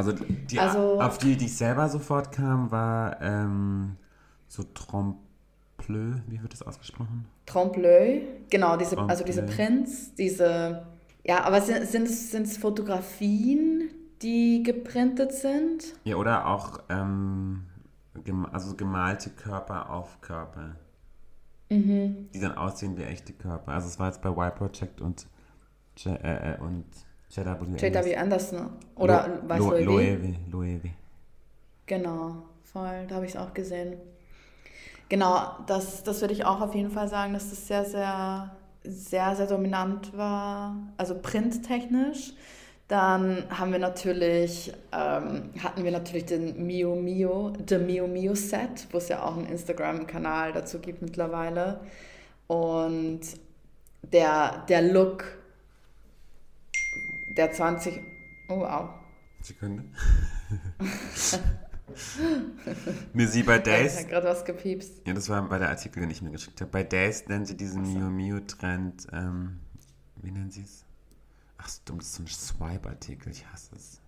Also, die, Also- auf die, die ich selber sofort kam, war ähm, so Trompe-l'œil, wie wird das ausgesprochen? Trompe-l'œil, genau, diese, Trompe-l'œil. also diese Prints, diese, ja, aber sind, es, sind Fotografien, die geprintet sind? Ja, oder auch ähm, gem also gemalte Körper auf Körper. Mhm. Die dann aussehen wie echte Körper. Also es war jetzt bei Y Project und äh, äh, und JW. Anderson oder Lo- weiß Lo-? Loewe. Loewe. Genau, voll, da habe ich es auch gesehen. Genau, das, das würde ich auch auf jeden Fall sagen, dass das sehr, sehr, sehr, sehr dominant war, also printtechnisch. Dann haben wir natürlich, ähm, hatten wir natürlich den Mio Mio, The Mio Mio Set, wo es ja auch einen Instagram-Kanal dazu gibt mittlerweile. Und der, der Look der 20, oh wow, Sekunde. Mir sie bei ich Days habe gerade was gepiepst. Ja, das war bei der Artikel, den ich mir geschickt habe. Bei Days nennen sie diesen Mio Mio Trend, ähm, wie nennen sie es? Ach, so dumm, das ist so ein Swipe-Artikel, ich hasse es.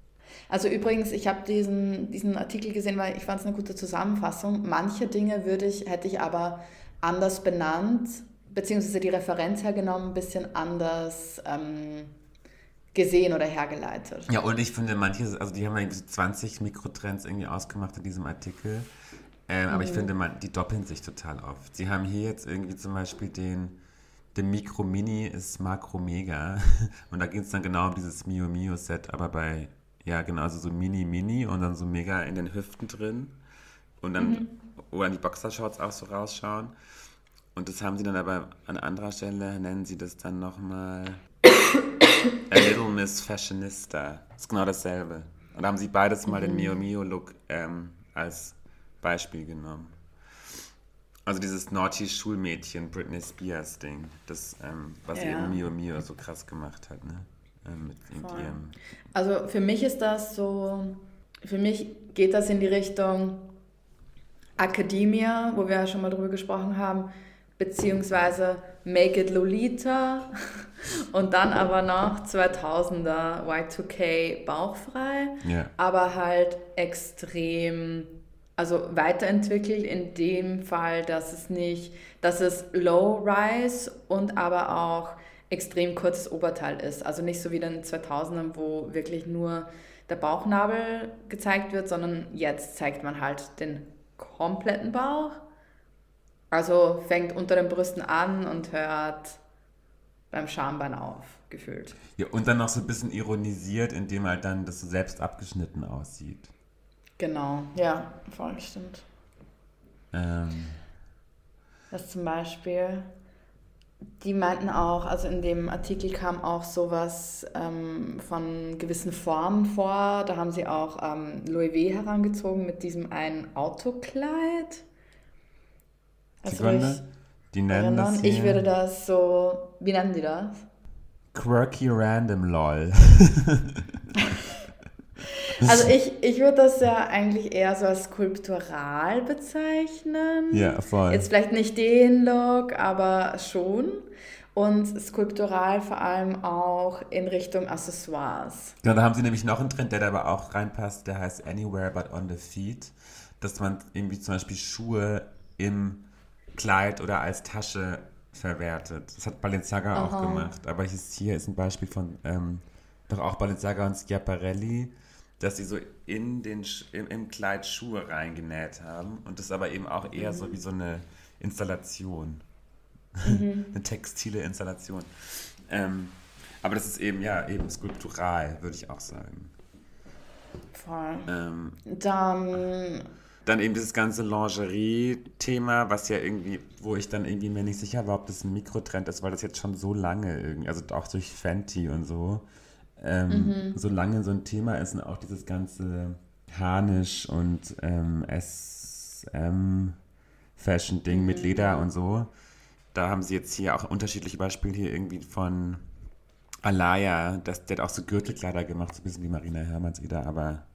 Also übrigens, ich habe diesen, diesen Artikel gesehen, weil ich fand es eine gute Zusammenfassung. Manche Dinge würde ich, hätte ich aber anders benannt, beziehungsweise die Referenz hergenommen, ein bisschen anders ähm, gesehen oder hergeleitet. Ja, und ich finde, manche, also die haben ja irgendwie so 20 Mikrotrends irgendwie ausgemacht in diesem Artikel. Ähm, Aber ich finde, man, die doppeln sich total oft. Sie haben hier jetzt irgendwie zum Beispiel den, der Mikro Mini ist Makro Mega. Und da geht es dann genau um dieses Mio Mio Set, aber bei, ja genau, also so Mini Mini und dann so mega in den Hüften drin. Und dann, wo dann die Boxershorts auch so rausschauen. Und das haben sie dann aber an anderer Stelle, nennen sie das dann nochmal Miss Fashionista. Ist genau dasselbe. Und da haben sie beides mal den Mio Mio Look ähm, als Beispiel genommen. Also dieses naughty Schulmädchen Britney Spears Ding, das ähm, was Ja. eben Mio Mio so krass gemacht hat, ne? Ähm, mit, mit Voll. ihrem. Also für mich ist das so, für mich geht das in die Richtung Academia, wo wir ja schon mal drüber gesprochen haben, beziehungsweise Make It Lolita und dann aber noch 2000er Y2K bauchfrei, Ja. aber halt extrem, also weiterentwickelt in dem Fall, dass es nicht, dass es Low-Rise und aber auch extrem kurzes Oberteil ist. Also nicht so wie in den 2000ern, wo wirklich nur der Bauchnabel gezeigt wird, sondern jetzt zeigt man halt den kompletten Bauch. Also fängt unter den Brüsten an und hört beim Schambein auf, gefühlt. ja. Und dann noch so ein bisschen ironisiert, indem halt dann das so selbst abgeschnitten aussieht. Genau, ja, voll stimmt. Ähm, Das zum Beispiel, die meinten auch, also in dem Artikel kam auch sowas ähm, von gewissen Formen vor. Da haben sie auch ähm, Louis V herangezogen mit diesem einen Autokleid. Also Sekunde. Die nennen das hier Ich würde das so, wie nennen die das? Quirky Random LOL. Also ich, ich würde das ja eigentlich eher so als skulptural bezeichnen. ja, voll. Jetzt vielleicht nicht den Look, aber schon. Und skulptural vor allem auch in Richtung Accessoires. Genau, da haben sie nämlich noch einen Trend, der da aber auch reinpasst, der heißt Anywhere but on the feet. Dass man irgendwie zum Beispiel Schuhe im Kleid oder als Tasche verwertet. Das hat Balenciaga auch Aha. gemacht. Aber hier ist, ein Beispiel von ähm, doch auch Balenciaga und Schiaparelli, dass sie so in den im, im Kleid Schuhe reingenäht haben. Und das aber eben auch eher so wie so eine Installation. eine textile Installation. Ähm, aber das ist eben, ja, eben skulptural, würde ich auch sagen. Voll. Ähm, Dann, dann eben dieses ganze Lingerie-Thema, was ja irgendwie, wo ich dann irgendwie mir nicht sicher war, ob das ein Mikrotrend ist, weil das jetzt schon so lange irgendwie, also auch durch Fenty und so, ähm, so lange so ein Thema ist und auch dieses ganze Harnisch und ähm, SM-Fashion-Ding mit Leder und so. Da haben sie jetzt hier auch unterschiedliche Beispiele hier irgendwie von Alaya, das, der hat auch so Gürtelkleider gemacht, so ein bisschen wie Marina Hermanns wieder, aber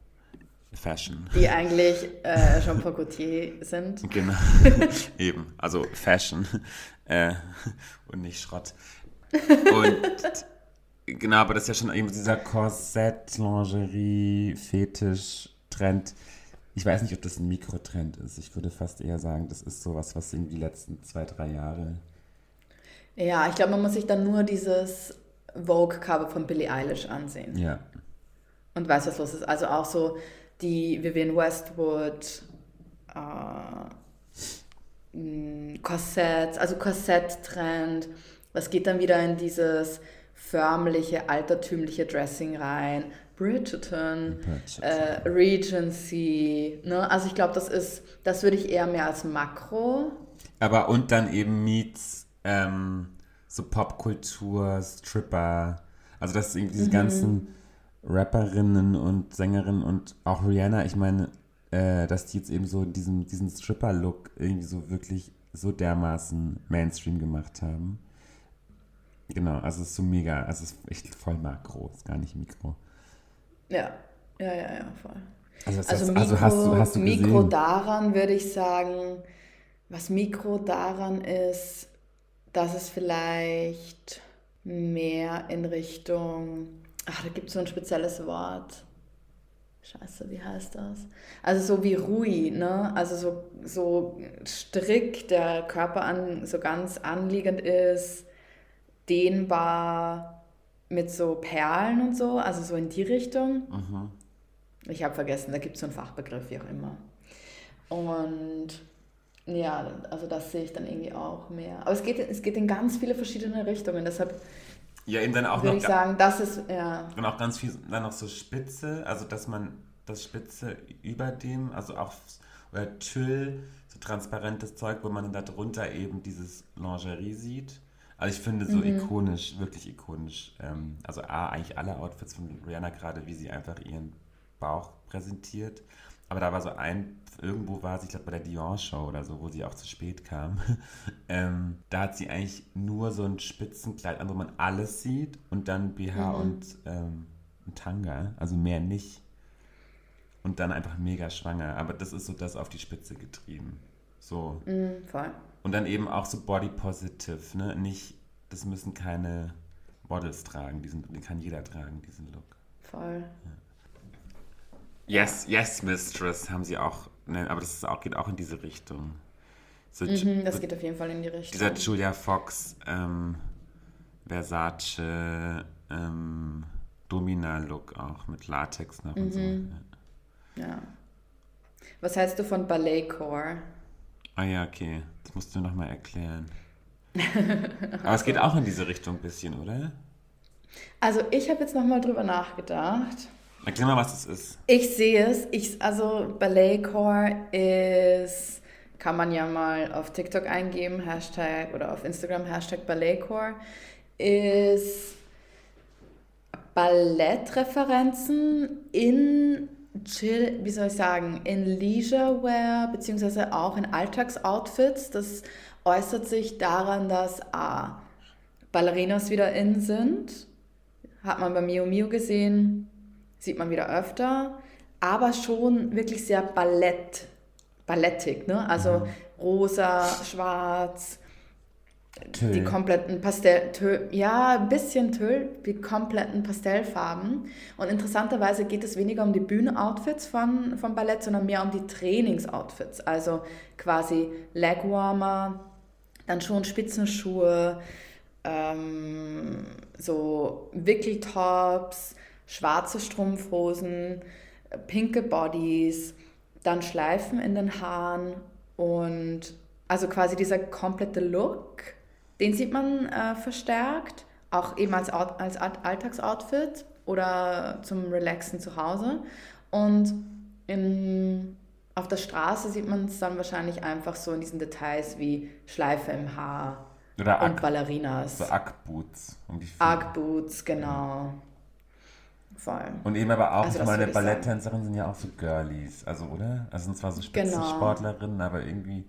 Fashion. die eigentlich äh, Jean-Paul Gaultier sind. Genau, eben, also Fashion äh, und nicht Schrott. Und genau, aber das ist ja schon eben dieser Korsett, Lingerie, Fetisch, Trend. Ich weiß nicht, ob das ein Mikrotrend ist. Ich würde fast eher sagen, das ist sowas, was irgendwie die letzten zwei, drei Jahre. Ja, ich glaube, man muss sich dann nur dieses Vogue-Cover von Billie Eilish ansehen. Ja, Und weiß, was los ist. Also auch so die Vivienne Westwood, äh, mh, Korsetts, also Korsett-Trend. Das geht dann wieder in dieses förmliche, altertümliche Dressing rein. Bridgerton, Bridgerton. äh, Regency. Ne? Also ich glaube, das ist, das würde ich eher mehr als Makro. Aber und dann eben meets ähm, so Popkultur, Stripper. Also das irgendwie diese ganzen Rapperinnen und Sängerinnen und auch Rihanna, ich meine, äh, dass die jetzt eben so diesen, diesen Stripper-Look irgendwie so wirklich so dermaßen Mainstream gemacht haben. Genau, also es ist so mega, also es ist echt voll makro, ist gar nicht mikro. Ja, ja, ja, ja, voll. Also, Also, heißt, Mikro, also hast du, hast du Mikro gesehen? daran würde ich sagen, was Mikro daran ist, dass es vielleicht mehr in Richtung, ach, da gibt es so ein spezielles Wort. Scheiße, wie heißt das? Also so wie Rui, ne? Also so, so strick, der Körper an, so ganz anliegend ist, dehnbar mit so Perlen und so, also so in die Richtung. Mhm. Ich habe vergessen, da gibt es so einen Fachbegriff, wie auch immer. Und ja, also das sehe ich dann irgendwie auch mehr. Aber es geht, es geht in ganz viele verschiedene Richtungen, deshalb Ja, eben dann auch würde noch ich ga- sagen, das ist, ja, und auch ganz viel dann noch so Spitze, also dass man das Spitze über dem, also auch oder Tüll, so transparentes Zeug, wo man dann darunter eben dieses Lingerie sieht. Also ich finde so ikonisch, wirklich ikonisch. Ähm, also A, eigentlich alle Outfits von Rihanna gerade, wie sie einfach ihren Bauch präsentiert. Aber da war so ein, irgendwo war sie, ich glaube bei der Dior-Show oder so, wo sie auch zu spät kam. ähm, da hat sie eigentlich nur so ein Spitzenkleid an, wo man alles sieht und dann BH und ähm, ein Tanga, also mehr nicht. Und dann einfach mega schwanger. Aber das ist so das auf die Spitze getrieben. So. mm, voll. Und dann eben auch so body positive, ne? Nicht, das müssen keine Models tragen, diesen, den kann jeder tragen, diesen Look. Voll. Yes, yes, Mistress haben sie auch, ne, aber das ist auch, geht auch in diese Richtung. So, Mhm, das geht auf jeden Fall in die Richtung. dieser Julia Fox, ähm, Versace, ähm, Domina-Look auch mit Latex noch und so. Mhm. Ja. Ja. Was hältst du von Balletcore? Ah ja, okay. Das musst du nochmal erklären. Aber es geht auch in diese Richtung ein bisschen, oder? Also ich habe jetzt nochmal drüber nachgedacht. Erklär mal, was das ist. Ich sehe es. Ich, also Balletcore ist, kann man ja mal auf TikTok eingeben, Hashtag oder auf Instagram, Hashtag Balletcore, ist Ballettreferenzen in Chill, wie soll ich sagen, in Leisurewear, beziehungsweise auch in Alltagsoutfits. Das äußert sich daran, dass A, Ballerinas wieder in sind. Hat man bei Mio Mio gesehen, sieht man wieder öfter, aber schon wirklich sehr Ballett, ballettig, ne? Also rosa, schwarz, Tüll. die kompletten Pastell, Tö, ja, ein bisschen Tüll, die kompletten Pastellfarben. Und interessanterweise geht es weniger um die Bühnenoutfits von, vom Ballett, sondern mehr um die Trainingsoutfits. Also quasi Legwarmer, dann schon Spitzenschuhe, ähm, so Wickeltops, schwarze Strumpfhosen, äh, pinke Bodies, dann Schleifen in den Haaren und also quasi dieser komplette Look, den sieht man äh, verstärkt, auch eben als, als Alltagsoutfit oder zum Relaxen zu Hause. Und in, auf der Straße sieht man es dann wahrscheinlich einfach so in diesen Details wie Schleife im Haar Oder und Ack, Ballerinas. so Ackboots. Um die Füße. Genau. Voll. Und eben aber auch, Also meine. Balletttänzerinnen sind ja auch so Girlies, also oder? Also sind zwar so Spitzensportlerinnen, aber irgendwie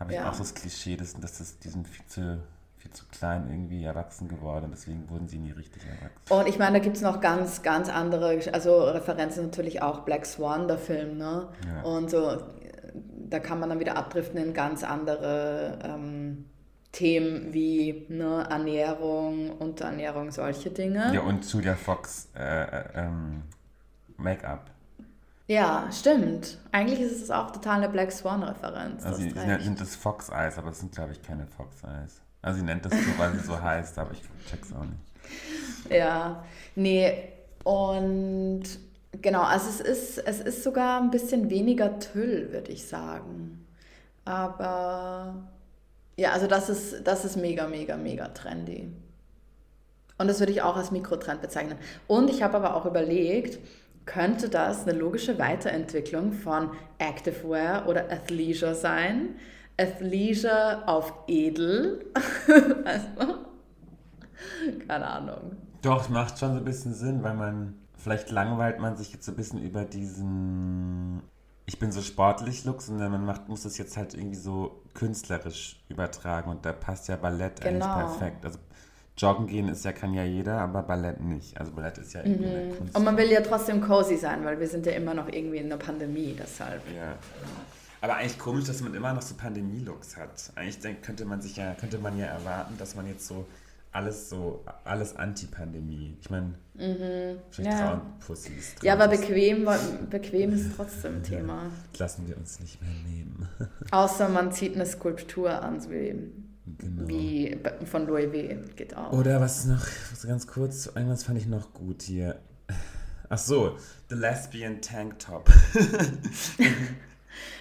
habe ich Genau. Ja. auch so das Klischee, dass, dass das, die sind viel zu, viel zu klein irgendwie erwachsen geworden, deswegen wurden sie nie richtig erwachsen. Und ich meine, da gibt es noch ganz, ganz andere, also Referenzen natürlich auch Black Swan, der Film, ne? Ja. Und so, da kann man dann wieder abdriften in ganz andere ähm, Themen wie ne, Ernährung, Unterernährung, solche Dinge. Ja, und Julia Fox äh, äh, ähm, Make-up. Ja, stimmt. Eigentlich ist es auch total eine Black Swan-Referenz. Also sie, sie nennt das Fox Eyes, aber das sind glaube ich keine Fox Eyes. Also sie nennt das so, weil sie so heißt, aber ich check's auch nicht. Ja, nee, und genau, also es ist, es ist sogar ein bisschen weniger Tüll, würde ich sagen. Aber ja, also das ist, das ist mega, mega, mega trendy. Und das würde ich auch als Mikrotrend bezeichnen. Und ich habe aber auch überlegt, könnte das eine logische Weiterentwicklung von Activewear oder Athleisure sein? Athleisure auf edel. weißt du? Keine Ahnung. Doch, es macht schon so ein bisschen Sinn, weil man, vielleicht langweilt man sich jetzt so ein bisschen über diesen, ich bin so sportlich Look, sondern man macht, muss das jetzt halt irgendwie so künstlerisch übertragen und da passt ja Ballett Genau. eigentlich perfekt. Also Joggen gehen ist ja, kann ja jeder, aber Ballett nicht. Also Ballett ist ja irgendwie eine Kunst. Mhm. Und man will ja trotzdem cozy sein, weil wir sind ja immer noch irgendwie in der Pandemie, deshalb. Ja. Aber eigentlich komisch, dass man immer noch so Pandemie-Looks hat. Eigentlich könnte man sich ja, könnte man ja erwarten, dass man jetzt so alles so, alles Anti-Pandemie. Ich meine, vielleicht Mhm. Ja. Frauenpussys. Ja, aber Traumpussys. bequem, bequem ist trotzdem Thema. lassen wir uns nicht mehr nehmen. Außer man zieht eine Skulptur an, so wie, genau. wie von Louis V. Geht auch. Oder was noch, was ganz kurz, irgendwas fand ich noch gut hier. Ach so, The Lesbian Tank Top.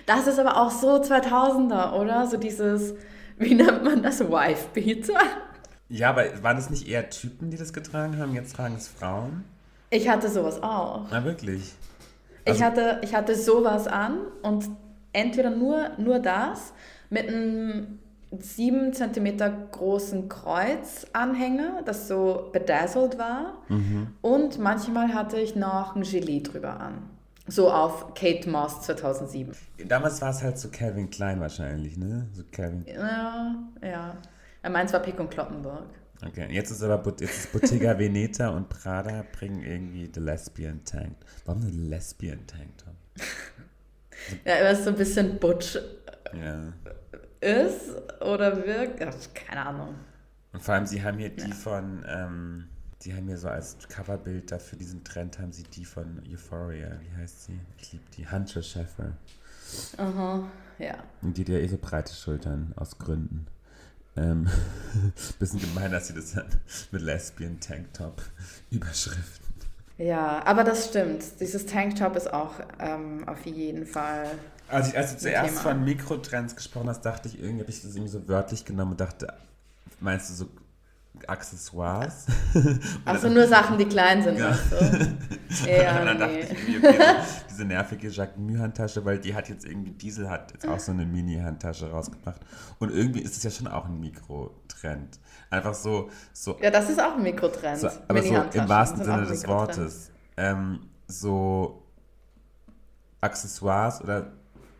Das ist aber auch so 2000er, oder? So dieses, wie nennt man das? Wife-Beater? Ja, aber waren das nicht eher Typen, die das getragen haben? Jetzt tragen es Frauen? Ich hatte sowas auch. Na wirklich? Ich Also- hatte, ich hatte sowas an und entweder nur, nur das mit einem 7 cm großen Kreuzanhänger, das so bedazzled war. Mhm. Und manchmal hatte ich noch ein Gilet drüber an. So auf Kate Moss 2007. Damals war es halt so Calvin Klein wahrscheinlich, ne? So Calvin. Ja, ja. Ja, Meins war Pick und Kloppenburg. Okay, jetzt ist aber jetzt ist Bottega Veneta und Prada bringen irgendwie The Lesbian Tank. Warum eine Lesbian Tank Top? Ja, weil es so ein bisschen butch Ja. ist oder wirkt. Ach, keine Ahnung. Und vor allem, sie haben hier die von, ähm, die haben hier so als Coverbild dafür diesen Trend, haben sie die von Euphoria, wie heißt sie? Ich liebe die, Hunter Scheffer. Aha, ja. Und die hat ja eh so breite Schultern, aus Gründen. Ähm, bisschen gemein, dass sie das mit Lesbian Tanktop Überschriften. Ja, aber das stimmt. Dieses Tanktop ist auch ähm, auf jeden Fall. Als, ich, als du zuerst Thema. von Mikrotrends gesprochen hast, dachte ich, irgendwie habe ich das irgendwie so wörtlich genommen und dachte, meinst du so Accessoires? Also nur Sachen, die klein sind, Ja. weißt du? und Ja, dann dachte nee. ich irgendwie, okay, so, diese nervige Jacques Mü-Handtasche, weil die hat jetzt irgendwie, Diesel hat jetzt auch so eine Mini-Handtasche rausgebracht. Und irgendwie ist es ja schon auch ein Mikrotrend. Einfach so, so, Ja, das ist auch ein Mikrotrend. so aber so im wahrsten Sinne des. Wortes. Ähm, so Accessoires oder,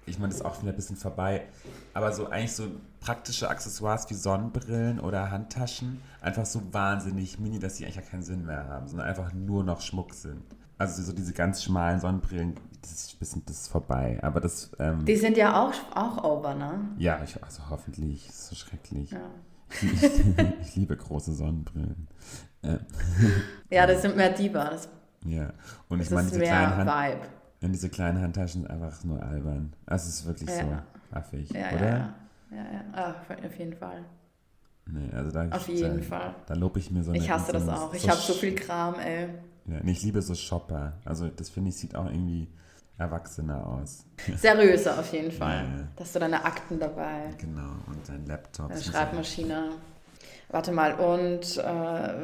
ich meine, das ist auch wieder ein bisschen vorbei, aber so eigentlich so praktische Accessoires wie Sonnenbrillen oder Handtaschen, einfach so wahnsinnig mini, dass die eigentlich ja keinen Sinn mehr haben, sondern einfach nur noch Schmuck sind. Also so diese ganz schmalen Sonnenbrillen, das ist ein bisschen das ist vorbei. Aber das, ähm, Die sind ja auch, auch over, ne? ja, ich, also hoffentlich, das ist so schrecklich. Ja. Ich, ich liebe große Sonnenbrillen. Ja, das sind mehr Diva. Das, ja, und ich meine, diese kleinen, mehr Hand, Vibe. Und diese kleinen Handtaschen sind einfach nur albern. Also es ist wirklich Ja. so affig, Ja, oder? ja, ja. Ja, ja. Ah, auf jeden Fall. Nee, also da, Auf da, jeden Fall. Da lobe ich mir so eine. Ich hasse so das auch. Ich so habe so viel Kram, ey. Ja, nee, ich liebe so Shopper. Also das finde ich sieht auch irgendwie erwachsener aus. Seriöser auf jeden Fall. Ja. Da hast du deine Akten dabei, Genau, und dein Laptop. deine Schreibmaschine. Warte mal, und äh,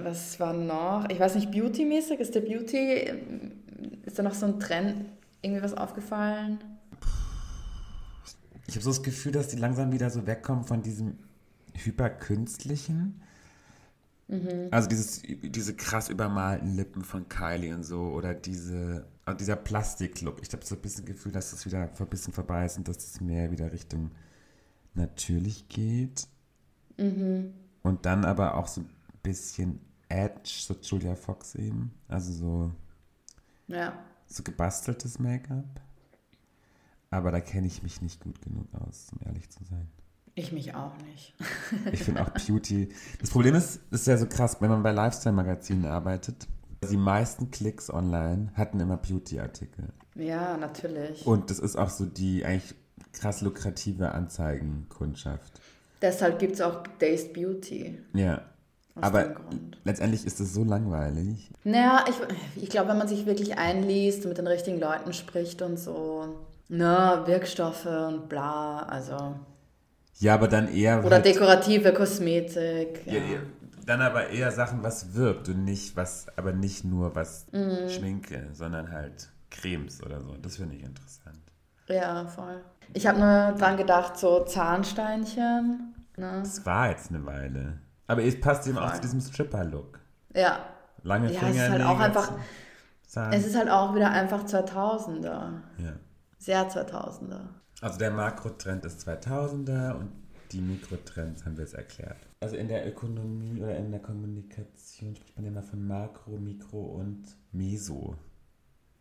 was war noch? Ich weiß nicht, Beauty-mäßig? Ist der Beauty, ist da noch so ein Trend, irgendwie was aufgefallen? Ich habe so das Gefühl, dass die langsam wieder so wegkommen von diesem hyperkünstlichen. Mhm. Also dieses, diese krass übermalten Lippen von Kylie und so oder diese, also dieser Plastiklook. Ich habe so ein bisschen Gefühl, dass das wieder ein bisschen vorbei ist und dass es mehr wieder Richtung natürlich geht. Mhm. Und dann aber auch so ein bisschen Edge, so Julia Fox eben. Also so, Ja. So gebasteltes Make-up. Aber da kenne ich mich nicht gut genug aus, um ehrlich zu sein. Ich mich auch nicht. Ich finde auch Beauty. Das Problem ist, ist ja so krass, wenn man bei Lifestyle-Magazinen arbeitet. Die meisten Klicks online hatten immer Beauty-Artikel. Ja, natürlich. Und das ist auch so die eigentlich krass lukrative Anzeigenkundschaft. Deshalb gibt es auch Dazed Beauty. Ja. Aus Aber letztendlich ist es so langweilig. Naja, ich, ich glaube, wenn man sich wirklich einliest und mit den richtigen Leuten spricht und so, na, Wirkstoffe und bla, also. Ja, aber dann eher. Oder halt- dekorative Kosmetik. Ja, ja, dann aber eher Sachen, was wirkt und nicht was, aber nicht nur was Mhm. Schminke, sondern halt Cremes oder so. Das finde ich interessant. ja, voll. Ich habe nur dran gedacht, so Zahnsteinchen. Ne? Das war jetzt eine Weile. Aber es passt eben auch zu diesem Stripper-Look. Ja. Lange Ja, Finger. es ist halt auch einfach-. Es ist halt auch wieder einfach 2000er. ja. Sehr 2000er. Also der Makrotrend ist 2000er und die Mikrotrends haben wir jetzt erklärt. Also in der Ökonomie oder in der Kommunikation spricht man immer von Makro, Mikro und Meso.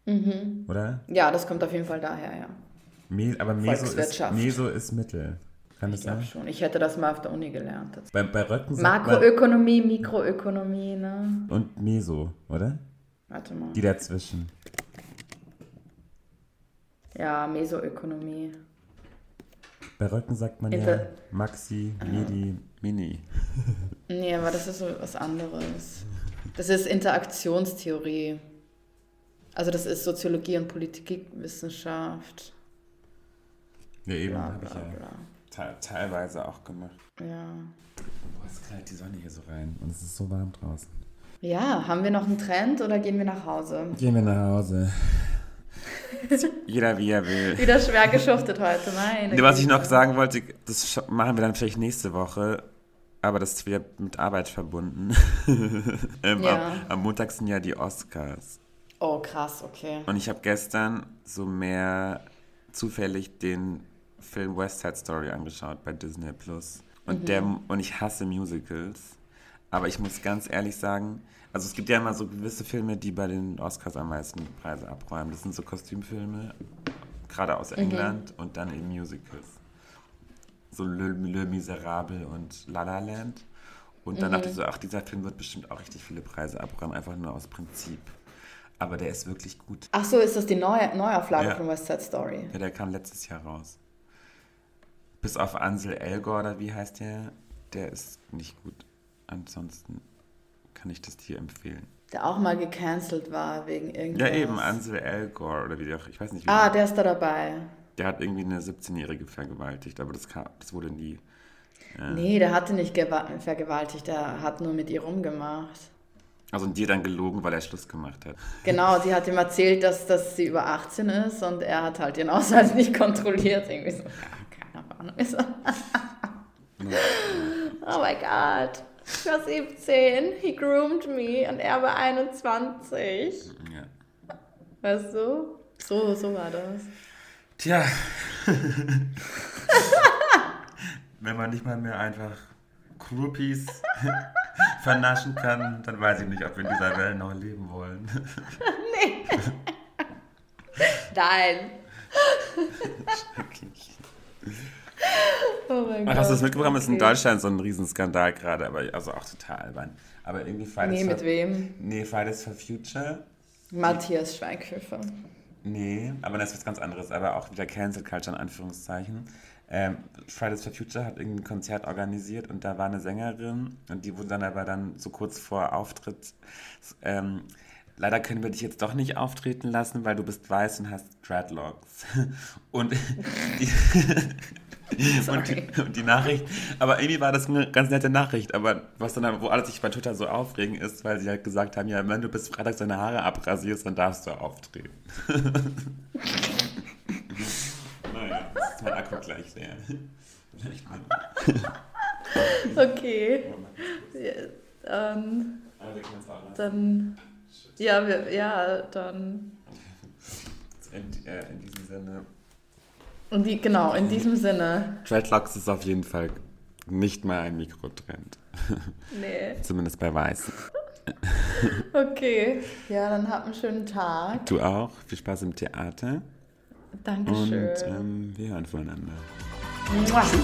Mhm. Oder? Ja, das kommt auf jeden Fall daher, ja. Me aber Meso ist. Meso ist Mittel. Kann Ich glaube schon. Ich hätte das mal auf der Uni gelernt. Das Bei, bei Röcken Makroökonomie, Mikroökonomie, ne? und Meso, oder? Warte mal. Die dazwischen. Ja, Mesoökonomie. Bei Röcken sagt man ja Inter- Maxi, Medi, Mini. Nee, aber das ist so was anderes. Das ist Interaktionstheorie. Also das ist Soziologie und Politikwissenschaft. Ja, eben, Bla bla ja bla. Te teilweise auch gemacht. Ja. Boah, es knallt die Sonne hier so rein und es ist so warm draußen. Ja, haben wir noch einen Trend oder gehen wir nach Hause? Gehen wir nach Hause. Jeder wie er will. Wieder schwer geschuftet heute, meine Nee, was ich noch sagen wollte, das machen wir dann vielleicht nächste Woche, aber das ist wieder mit Arbeit verbunden. ähm, Ja. am, am Montag sind ja die Oscars. Oh, krass, okay. Und ich habe gestern so mehr zufällig den Film West Side Story angeschaut bei Disney Plus. Und, der, und ich hasse Musicals. Aber ich muss ganz ehrlich sagen, also es gibt ja immer so gewisse Filme, die bei den Oscars am meisten Preise abräumen. Das sind so Kostümfilme, gerade aus England und dann eben Musicals. So Le, Le Miserable und La La Land. Und dann dachte ich so, ach, dieser Film wird bestimmt auch richtig viele Preise abräumen, einfach nur aus Prinzip. Aber der ist wirklich gut. Ach so, ist das die neue Neuauflage Ja. von West Side Story? Ja, der kam letztes Jahr raus. Bis auf Ansel Elgor, oder wie heißt der? Der ist nicht gut. Ansonsten kann ich das dir empfehlen. Der auch mal gecancelt war wegen irgendwas. Ja, eben, Ansel Elgor, oder wie der auch, ich weiß nicht, wie Ah, der, ist da dabei. der hat irgendwie eine 17-Jährige vergewaltigt, aber das, kam, das wurde nie. Nee, der hatte nicht gewa- vergewaltigt, der hat nur mit ihr rumgemacht. Also und dir dann gelogen, weil er Schluss gemacht hat. Genau, sie hat ihm erzählt, dass, dass sie über 18 ist und er hat halt ihren Ausweis nicht kontrolliert. Irgendwie so, so, oh mein Gott, ich war 17, he groomed me und er war 21. Ja. Weißt du? So, so war das. Tja. Wenn man nicht mal mehr einfach Groupies vernaschen kann, dann weiß ich nicht, ob wir in dieser Welt noch leben wollen. Nein. Oh mein Gott. hast du das mitbekommen? Das ist in okay. Deutschland so ein Riesenskandal gerade, aber also auch total albern. Aber irgendwie Fridays Nee, mit for, wem? Nee, Fridays for Future. Matthias Schweighöfer. Nee, aber das ist was ganz anderes, aber auch wieder Cancel Culture in Anführungszeichen. Ähm, Fridays for Future hat irgendwie ein Konzert organisiert und da war eine Sängerin und die wurde dann aber dann so kurz vor Auftritt, ähm, leider können wir dich jetzt doch nicht auftreten lassen, weil du bist weiß und hast Dreadlocks. Und die, und, die, und die Nachricht, aber irgendwie war das eine ganz nette Nachricht, aber was dann, wo alle sich bei Twitter so aufregen ist, weil sie halt gesagt haben, ja, wenn du bis Freitag deine Haare abrasierst, dann darfst du auftreten. naja, das ist mein Akku gleich leer. Okay. Ja, lassen. dann, ja, wir, ja, dann. In, äh, in diesem Sinne. Und die, genau, in diesem Sinne. Dreadlocks ist auf jeden Fall nicht mal ein Mikrotrend. Nee. Zumindest bei Weißen. Okay. Ja, dann habt einen schönen Tag. Du auch. Viel Spaß im Theater. Und Dankeschön. ähm, wir hören voneinander. Mua. Life.